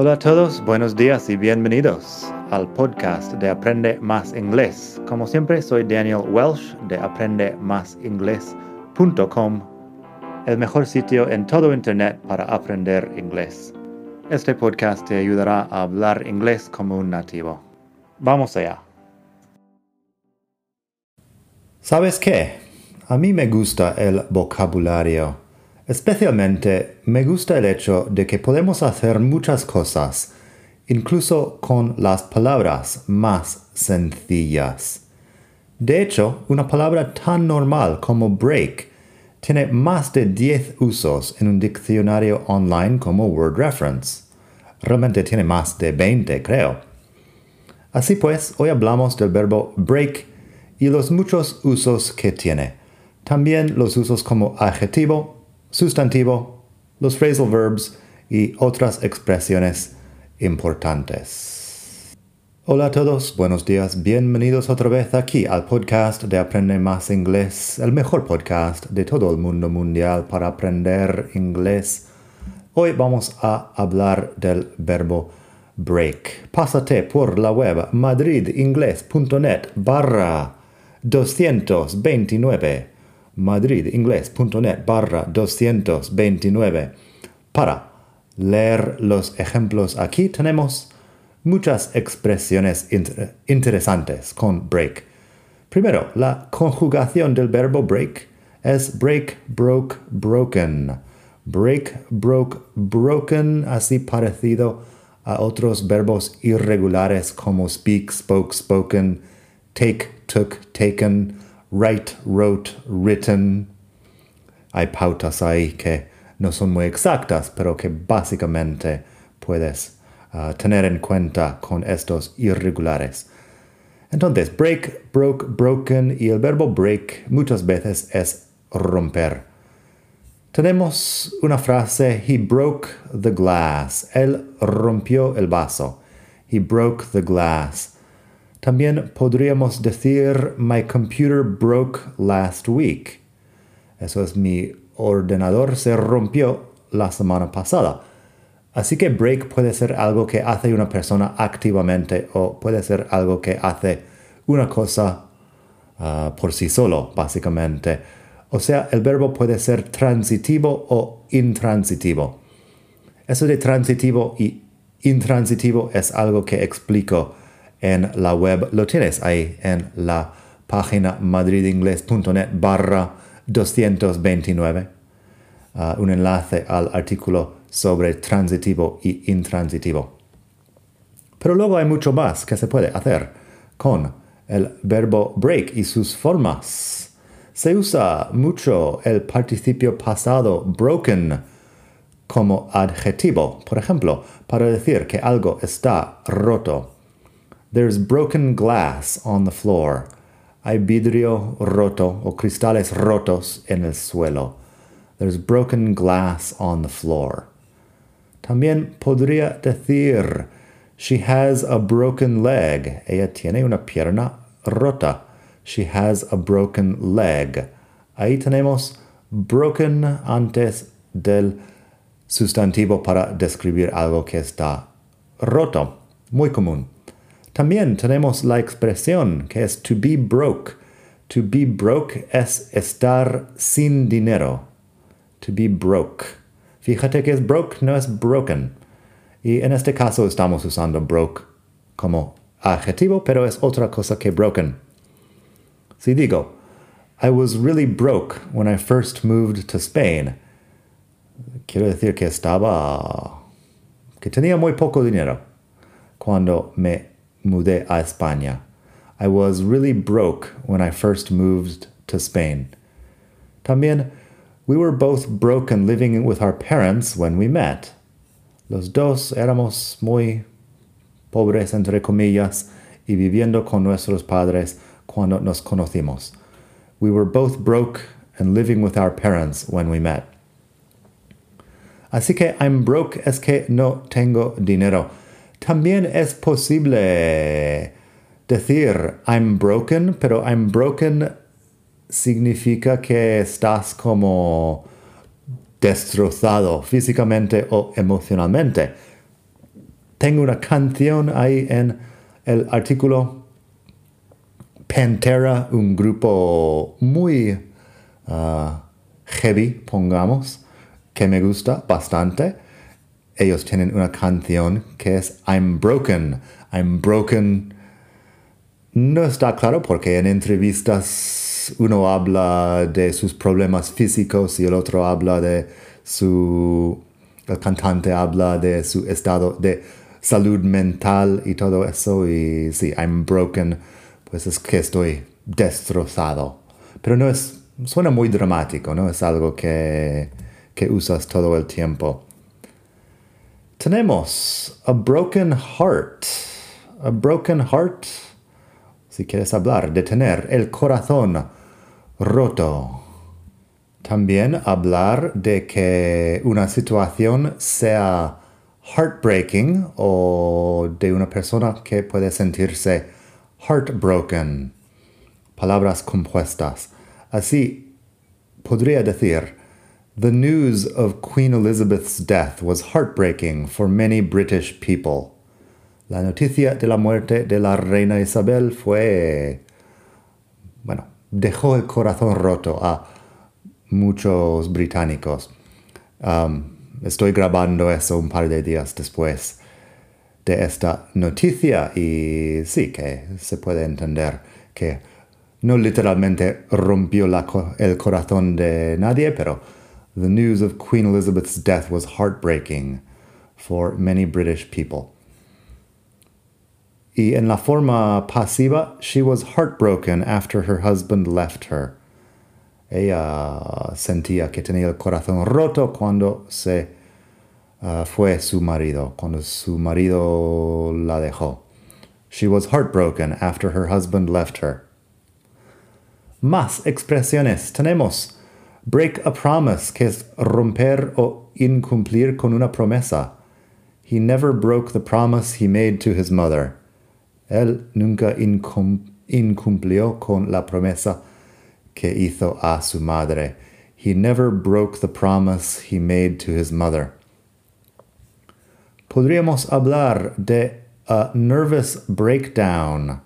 Hola a todos, buenos días y bienvenidos al podcast de Aprende Más Inglés. Como siempre, soy Daniel Welsh de aprendemásinglés.com, el mejor sitio en todo Internet para aprender inglés. Este podcast te ayudará a hablar inglés como un nativo. Vamos allá. ¿Sabes qué? A mí me gusta el vocabulario. Especialmente me gusta el hecho de que podemos hacer muchas cosas, incluso con las palabras más sencillas. De hecho, una palabra tan normal como break tiene más de 10 usos en un diccionario online como Word Reference. Realmente tiene más de 20, creo. Así pues, hoy hablamos del verbo break y los muchos usos que tiene. También los usos como adjetivo, sustantivo, los phrasal verbs y otras expresiones importantes. Hola a todos, buenos días, bienvenidos otra vez aquí al podcast de Aprende Más Inglés, el mejor podcast de todo el mundo mundial para aprender inglés. Hoy vamos a hablar del verbo break. Pásate por la web madridingles.net barra 229 madridingles.net barra 229. Para leer los ejemplos aquí tenemos muchas expresiones interesantes con break. Primero, la conjugación del verbo break es break, broke, broken. Break, broke, broken, así parecido a otros verbos irregulares como speak, spoke, spoken, take, took, taken, write, wrote, written. Hay pautas ahí que no son muy exactas, pero que básicamente puedes uh, tener en cuenta con estos irregulares. Entonces, break, broke, broken y el verbo break muchas veces es romper. Tenemos una frase, he broke the glass. Él rompió el vaso. He broke the glass. También podríamos decir My computer broke last week. Eso es mi ordenador se rompió la semana pasada. Así que break puede ser algo que hace una persona activamente o puede ser algo que hace una cosa ah, por sí solo, básicamente. O sea, el verbo puede ser transitivo o intransitivo. Eso de transitivo y intransitivo es algo que explico en la web. Lo tienes ahí en la página madridingles.net barra 229. Uh, un enlace al artículo sobre transitivo y intransitivo. Pero luego hay mucho más que se puede hacer con el verbo break y sus formas. Se usa mucho el participio pasado broken como adjetivo, por ejemplo, para decir que algo está roto. There's broken glass on the floor. Hay vidrio roto o cristales rotos en el suelo. There's broken glass on the floor. También podría decir, she has a broken leg. Ella tiene una pierna rota. She has a broken leg. Ahí tenemos broken antes del sustantivo para describir algo que está roto. Muy común. También tenemos la expresión que es to be broke. To be broke es estar sin dinero. To be broke. Fíjate que es broke, no es broken. Y en este caso estamos usando broke como adjetivo, pero es otra cosa que broken. Si digo, I was really broke when I first moved to Spain, quiero decir que estaba, que tenía muy poco dinero cuando me mudé a España. I was really broke when I first moved to Spain. También, we were both broke and living with our parents when we met. Los dos éramos muy pobres, entre comillas, y viviendo con nuestros padres cuando nos conocimos. We were both broke and living with our parents when we met. Así que I'm broke es que no tengo dinero. También es posible decir I'm broken, pero I'm broken significa que estás como destrozado físicamente o emocionalmente. tengo una canción ahí en el artículo. Pantera, un grupo muy uh, heavy, pongamos, que me gusta bastante. Ellos tienen una canción que es I'm Broken. I'm Broken. No está claro porque en entrevistas uno habla de sus problemas físicos y el otro habla de su... El cantante habla de su estado de salud mental y todo eso. Y sí, I'm broken, pues es que estoy destrozado. Pero no es, suena muy dramático, ¿no? Es algo que, que usas todo el tiempo. Tenemos a broken heart. A broken heart, si quieres hablar de tener el corazón roto. También hablar de que una situación sea heartbreaking o de una persona que puede sentirse heartbroken. Palabras compuestas. Así podría decir, The news of Queen Elizabeth's death was heartbreaking for many British people. La noticia de la muerte de la reina Isabel fue, bueno, dejó el corazón roto a muchos británicos. Um, estoy grabando eso un par de días después de esta noticia y sí que se puede entender que no literalmente rompió el corazón de nadie, pero the news of Queen Elizabeth's death was heartbreaking for many British people. Y en la forma pasiva, she was heartbroken after her husband left her. Ella sentía que tenía el corazón roto cuando se uh, fue su marido, cuando su marido la dejó. She was heartbroken after her husband left her. Más expresiones tenemos. Break a promise, que es romper o incumplir con una promesa. He never broke the promise he made to his mother. Él nunca incum incumplió con la promesa que hizo a su madre. He never broke the promise he made to his mother. Podríamos hablar de a nervous breakdown.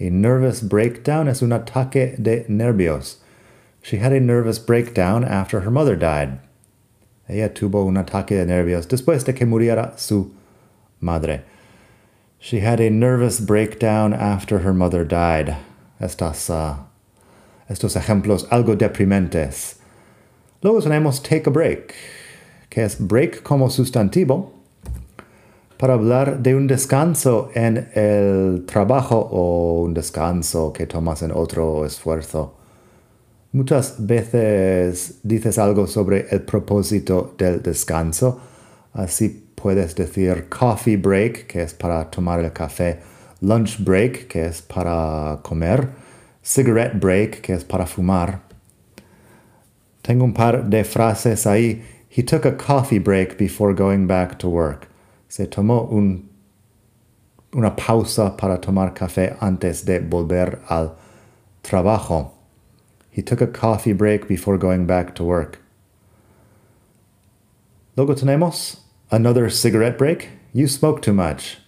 A nervous breakdown es un ataque de nervios. She had a nervous breakdown after her mother died. Ella tuvo un ataque de nervios después de que muriera su madre. She had a nervous breakdown after her mother died. Estas uh, estos ejemplos algo deprimentes. Luego tenemos take a break, que es break como sustantivo, para hablar de un descanso en el trabajo o un descanso que tomas en otro esfuerzo. Muchas veces dices algo sobre el propósito del descanso, así puedes decir coffee break, que es para tomar el café, lunch break, que es para comer, cigarette break, que es para fumar. Tengo un par de frases ahí. He took a coffee break before going back to work. Se tomó un, una pausa para tomar café antes de volver al trabajo. He took a coffee break before going back to work. Luego tenemos another cigarette break. You smoke too much.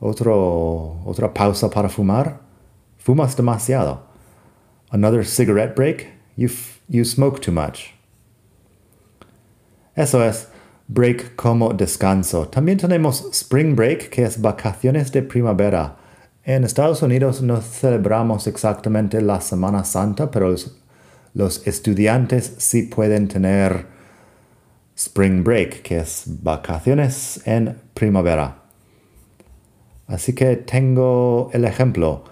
Otro, otra pausa para fumar. Fumas demasiado. Another cigarette break. You, you smoke too much. Eso es break como descanso. También tenemos spring break, que es vacaciones de primavera. En Estados Unidos no celebramos exactamente la Semana Santa, pero los, estudiantes sí pueden tener spring break, que es vacaciones en primavera. Así que tengo el ejemplo.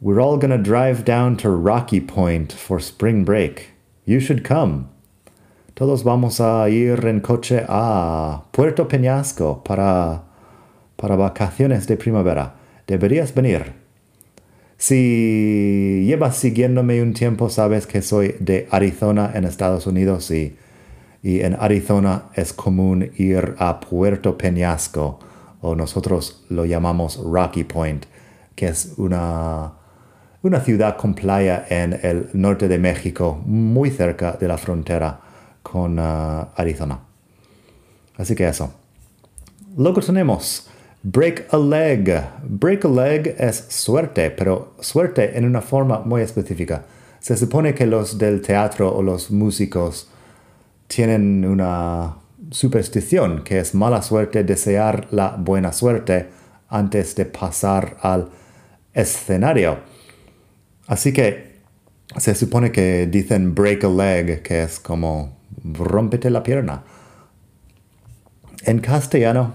We're all to drive down to Rocky Point for spring break. You should come. Todos vamos a ir en coche a Puerto Peñasco para, para vacaciones de primavera. Deberías venir. Si llevas siguiéndome un tiempo, sabes que soy de Arizona en Estados Unidos y, y en Arizona es común ir a Puerto Peñasco o nosotros lo llamamos Rocky Point, que es una una ciudad con playa en el norte de México, muy cerca de la frontera con uh, Arizona. Así que eso. Luego tenemos Break a leg. Break a leg es suerte, pero suerte en una forma muy específica. Se supone que los del teatro o los músicos tienen una superstición que es mala suerte desear la buena suerte antes de pasar al escenario. Así que se supone que dicen break a leg, que es como rompete la pierna. En castellano,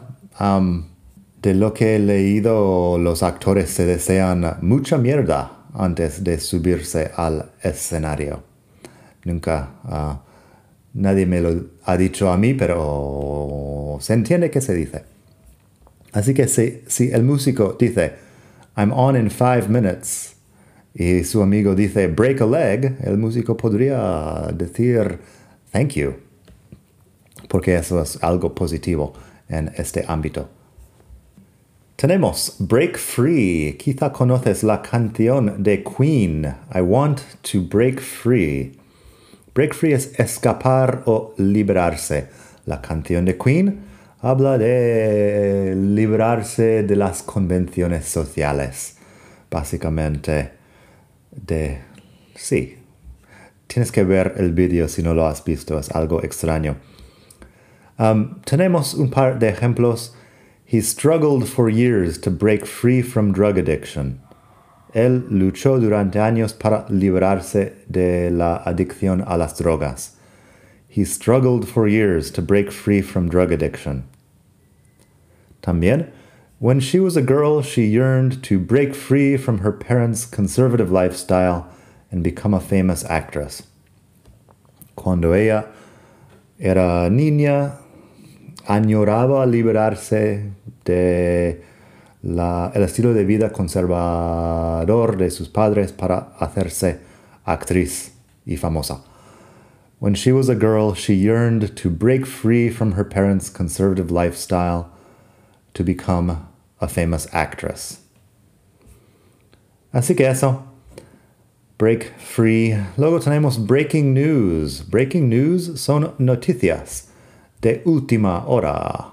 de lo que he leído, los actores se desean mucha mierda antes de subirse al escenario. Nunca, uh, nadie me lo ha dicho a mí, pero se entiende que se dice. Así que si, si el músico dice, I'm on in five minutes, y su amigo dice, break a leg, el músico podría decir, thank you, porque eso es algo positivo en este ámbito. Tenemos Break Free. Quizá conoces la canción de Queen, I Want to Break Free. Break Free es escapar o liberarse. La canción de Queen habla de librarse de las convenciones sociales. Básicamente, de... Sí. Tienes que ver el vídeo si no lo has visto, es algo extraño. Um, tenemos un par de ejemplos He struggled for years to break free from drug addiction. Él luchó durante años para librarse de la adicción a las drogas. He struggled for years to break free from drug addiction. También, when she was a girl, she yearned to break free from her parents' conservative lifestyle and become a famous actress. Cuando ella era niña, añoraba liberarse de el estilo de vida conservador de sus padres para hacerse actriz y famosa. When she was a girl, she yearned to break free from her parents' conservative lifestyle to become a famous actress. Así que eso. Break free. Luego tenemos breaking news. Breaking news son noticias de última hora.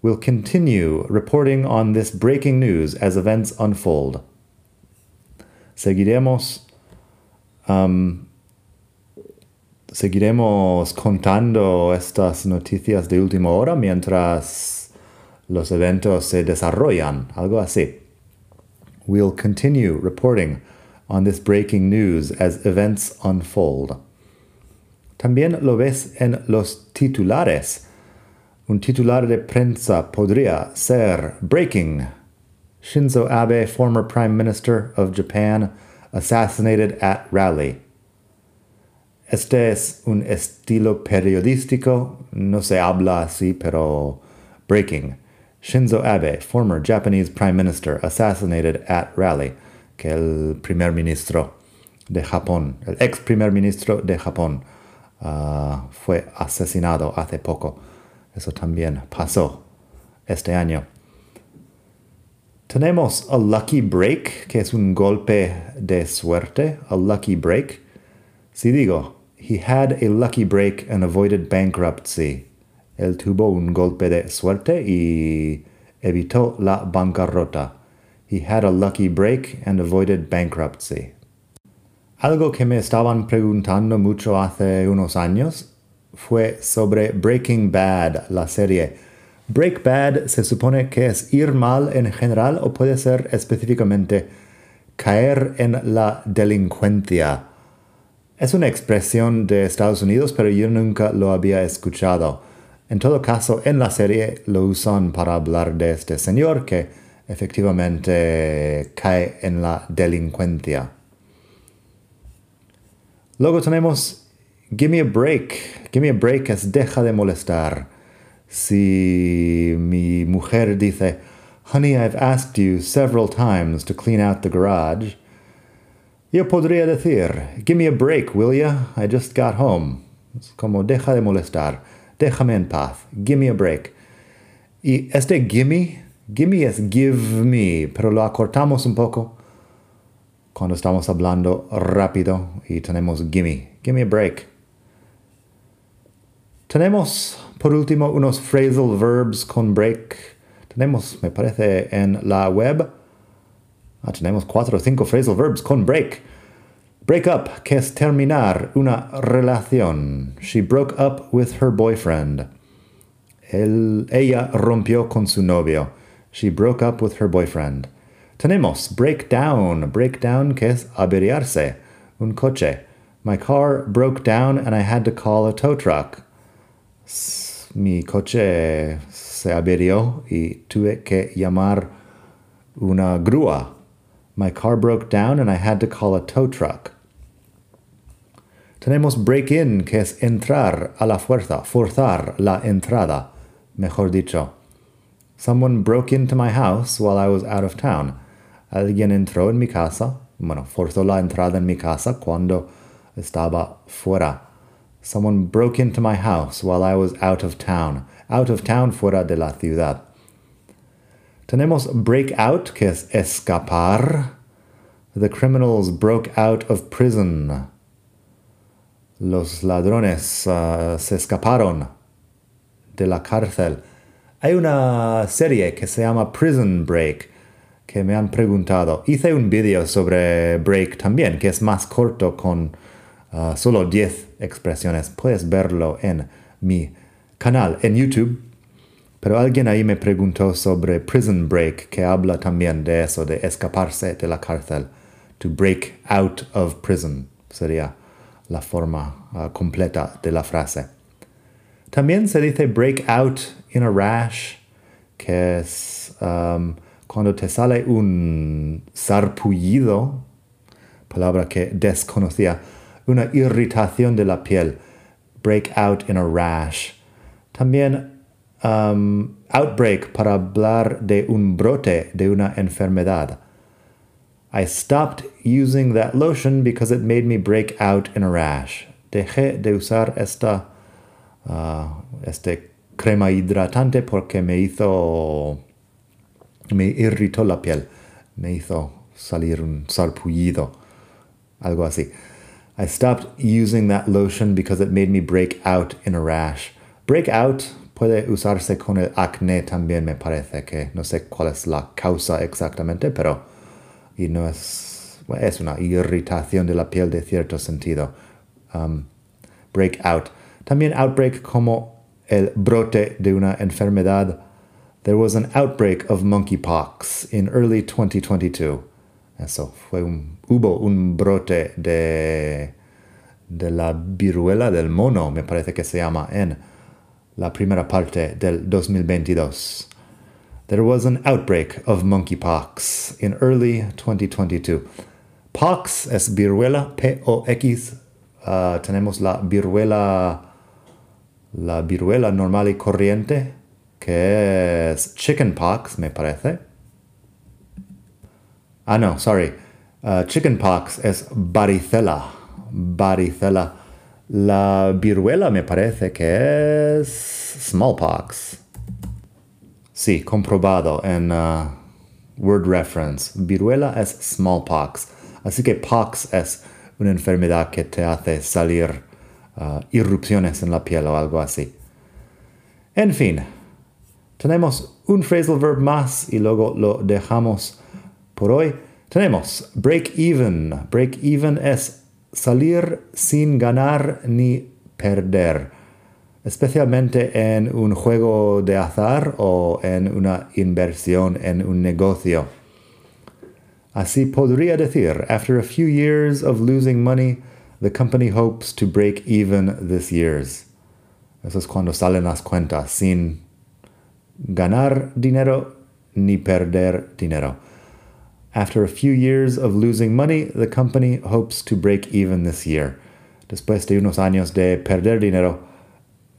We'll continue reporting on this breaking news as events unfold. Seguiremos um, seguiremos contando estas noticias de última hora mientras los eventos se desarrollan, algo así. We'll continue reporting on this breaking news as events unfold. También lo ves en los titulares. Un titular de prensa podría ser Breaking. Shinzo Abe, former Prime Minister of Japan, assassinated at rally. Este es un estilo periodístico, no se habla así, pero breaking. Shinzo Abe, former Japanese Prime Minister, assassinated at rally, que el primer ministro de Japón, el ex primer ministro de Japón, Ah, fue asesinado hace poco. Eso también pasó este año. Tenemos a lucky break, que es un golpe de suerte, a lucky break. Si digo, he had a lucky break and avoided bankruptcy. Él tuvo un golpe de suerte y evitó la bancarrota. He had a lucky break and avoided bankruptcy. Algo que me estaban preguntando mucho hace unos años fue sobre Breaking Bad, la serie. Break Bad se supone que es ir mal en general o puede ser específicamente caer en la delincuencia. Es una expresión de Estados Unidos, pero yo nunca lo había escuchado. En todo caso, en la serie lo usan para hablar de este señor que efectivamente cae en la delincuencia. Luego tenemos Give me a break. Give me a break es deja de molestar. Si mi mujer dice, Honey, I've asked you several times to clean out the garage. Yo podría decir, Give me a break, will ya? I just got home. Es como deja de molestar. Déjame en paz. Give me a break. Y este gimme, gimme es give me, pero lo acortamos un poco cuando estamos hablando rápido y tenemos gimme, gimme a break. Tenemos por último unos phrasal verbs con break. Tenemos, me parece, en la web, ah, tenemos cuatro o cinco phrasal verbs con break. Break up, que es terminar una relación. She broke up with her boyfriend. El, ella rompió con su novio. She broke up with her boyfriend. Tenemos break down. Break down, que es averiarse. Un coche. My car broke down and I had to call a tow truck. Mi coche se averió y tuve que llamar una grúa. My car broke down and I had to call a tow truck. Tenemos break in, que es entrar a la fuerza, forzar la entrada, mejor dicho. Someone broke into my house while I was out of town. Alguien entró en mi casa, bueno, forzó la entrada en mi casa cuando estaba fuera. Someone broke into my house while I was out of town. Out of town, fuera de la ciudad. Tenemos break out, que es escapar. The criminals broke out of prison. Los ladrones uh, se escaparon de la cárcel. Hay una serie que se llama Prison Break que me han preguntado. Hice un vídeo sobre Break también, que es más corto con uh, solo 10 expresiones. Puedes verlo en mi canal en YouTube. Pero alguien ahí me preguntó sobre Prison Break, que habla también de eso, de escaparse de la cárcel. To break out of prison sería la forma uh, completa de la frase. También se dice break out in a rash, que es cuando te sale un sarpullido, palabra que desconocía, una irritación de la piel, break out in a rash. También um, outbreak para hablar de un brote de una enfermedad. I stopped using that lotion because it made me break out in a rash. Dejé de usar esta uh, este crema hidratante porque me hizo me irritó la piel, me hizo salir un sarpullido, algo así. I stopped using that lotion because it made me break out in a rash. Break out puede usarse con el acné también, me parece que no sé cuál es la causa exactamente, pero y no es, es una irritación de la piel de cierto sentido. Um, break out. También outbreak como el brote de una enfermedad there was an outbreak of monkeypox in early 2022. Eso fue un, hubo un brote de, de la viruela del mono, me parece que se llama, en la primera parte del 2022. There was an outbreak of monkeypox in early 2022. Pox es viruela, P-O-X. Uh, tenemos la viruela, la viruela normal y corriente, que es chickenpox, me parece. Ah, no, sorry. Uh, chickenpox es varicela. Varicela. La viruela me parece que es smallpox. Sí, comprobado en uh, word reference. Viruela es smallpox. Así que pox es una enfermedad que te hace salir uh, irrupciones en la piel o algo así. En fin, tenemos un phrasal verb más y luego lo dejamos por hoy. Tenemos break even. Break even es salir sin ganar ni perder, especialmente en un juego de azar o en una inversión en un negocio. Así podría decir, after a few years of losing money, the company hopes to break even this year. Eso es cuando salen las cuentas sin ganar dinero ni perder dinero. After a few years of losing money, the company hopes to break even this year. Después de unos años de perder dinero,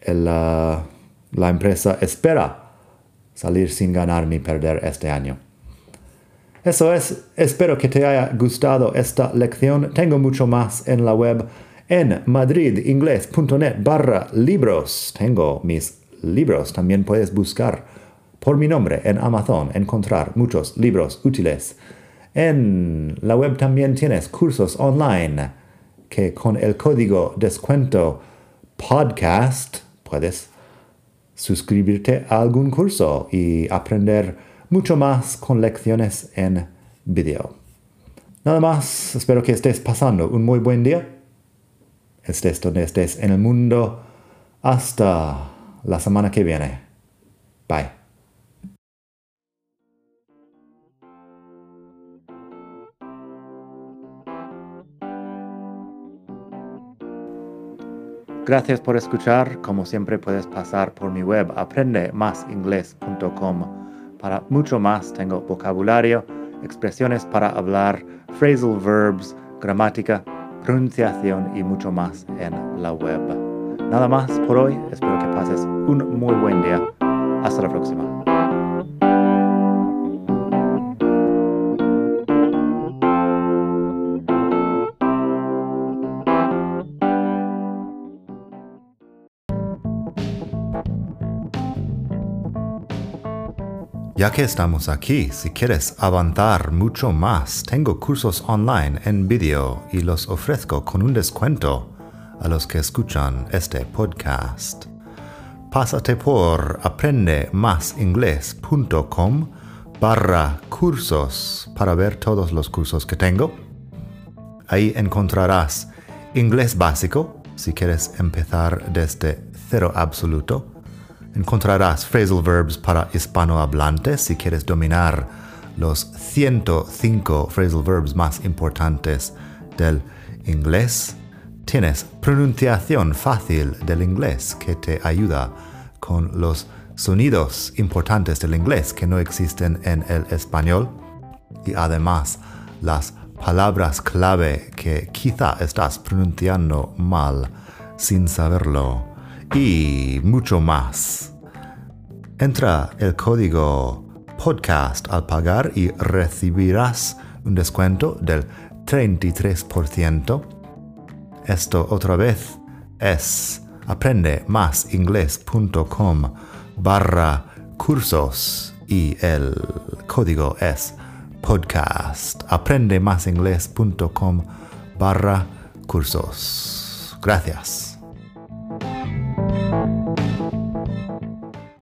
el, uh, la empresa espera salir sin ganar ni perder este año. Eso es, espero que te haya gustado esta lección. Tengo mucho más en la web en madridingles.net barra libros. Tengo mis libros. También puedes buscar por mi nombre en Amazon, encontrar muchos libros útiles. En la web también tienes cursos online que con el código descuento podcast puedes suscribirte a algún curso y aprender mucho más con lecciones en video. Nada más, espero que estés pasando un muy buen día. Estés donde estés en el mundo. Hasta la semana que viene. Bye. Gracias por escuchar. Como siempre puedes pasar por mi web aprendemasingles.com. Para mucho más tengo vocabulario, expresiones para hablar, phrasal verbs, gramática, pronunciación y mucho más en la web. Nada más por hoy. Espero que pases un muy buen día. Hasta la próxima. Ya que estamos aquí, si quieres avanzar mucho más, tengo cursos online en vídeo y los ofrezco con un descuento a los que escuchan este podcast. Pásate por aprendemasingles.com barra cursos para ver todos los cursos que tengo. Ahí encontrarás inglés básico si quieres empezar desde cero absoluto Encontrarás phrasal verbs para hispanohablantes si quieres dominar los 105 phrasal verbs más importantes del inglés. Tienes pronunciación fácil del inglés que te ayuda con los sonidos importantes del inglés que no existen en el español y además las palabras clave que quizá estás pronunciando mal sin saberlo y mucho más. Entra el código podcast al pagar y recibirás un descuento del 33%. Esto otra vez es aprendemasingles.com barra cursos y el código es podcast. Aprendemasingles.com barra cursos. Gracias.